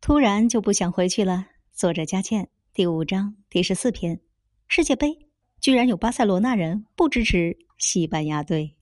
突然就不想回去了。作者佳倩第五章第十四篇。世界杯居然有巴塞罗那人不支持西班牙队。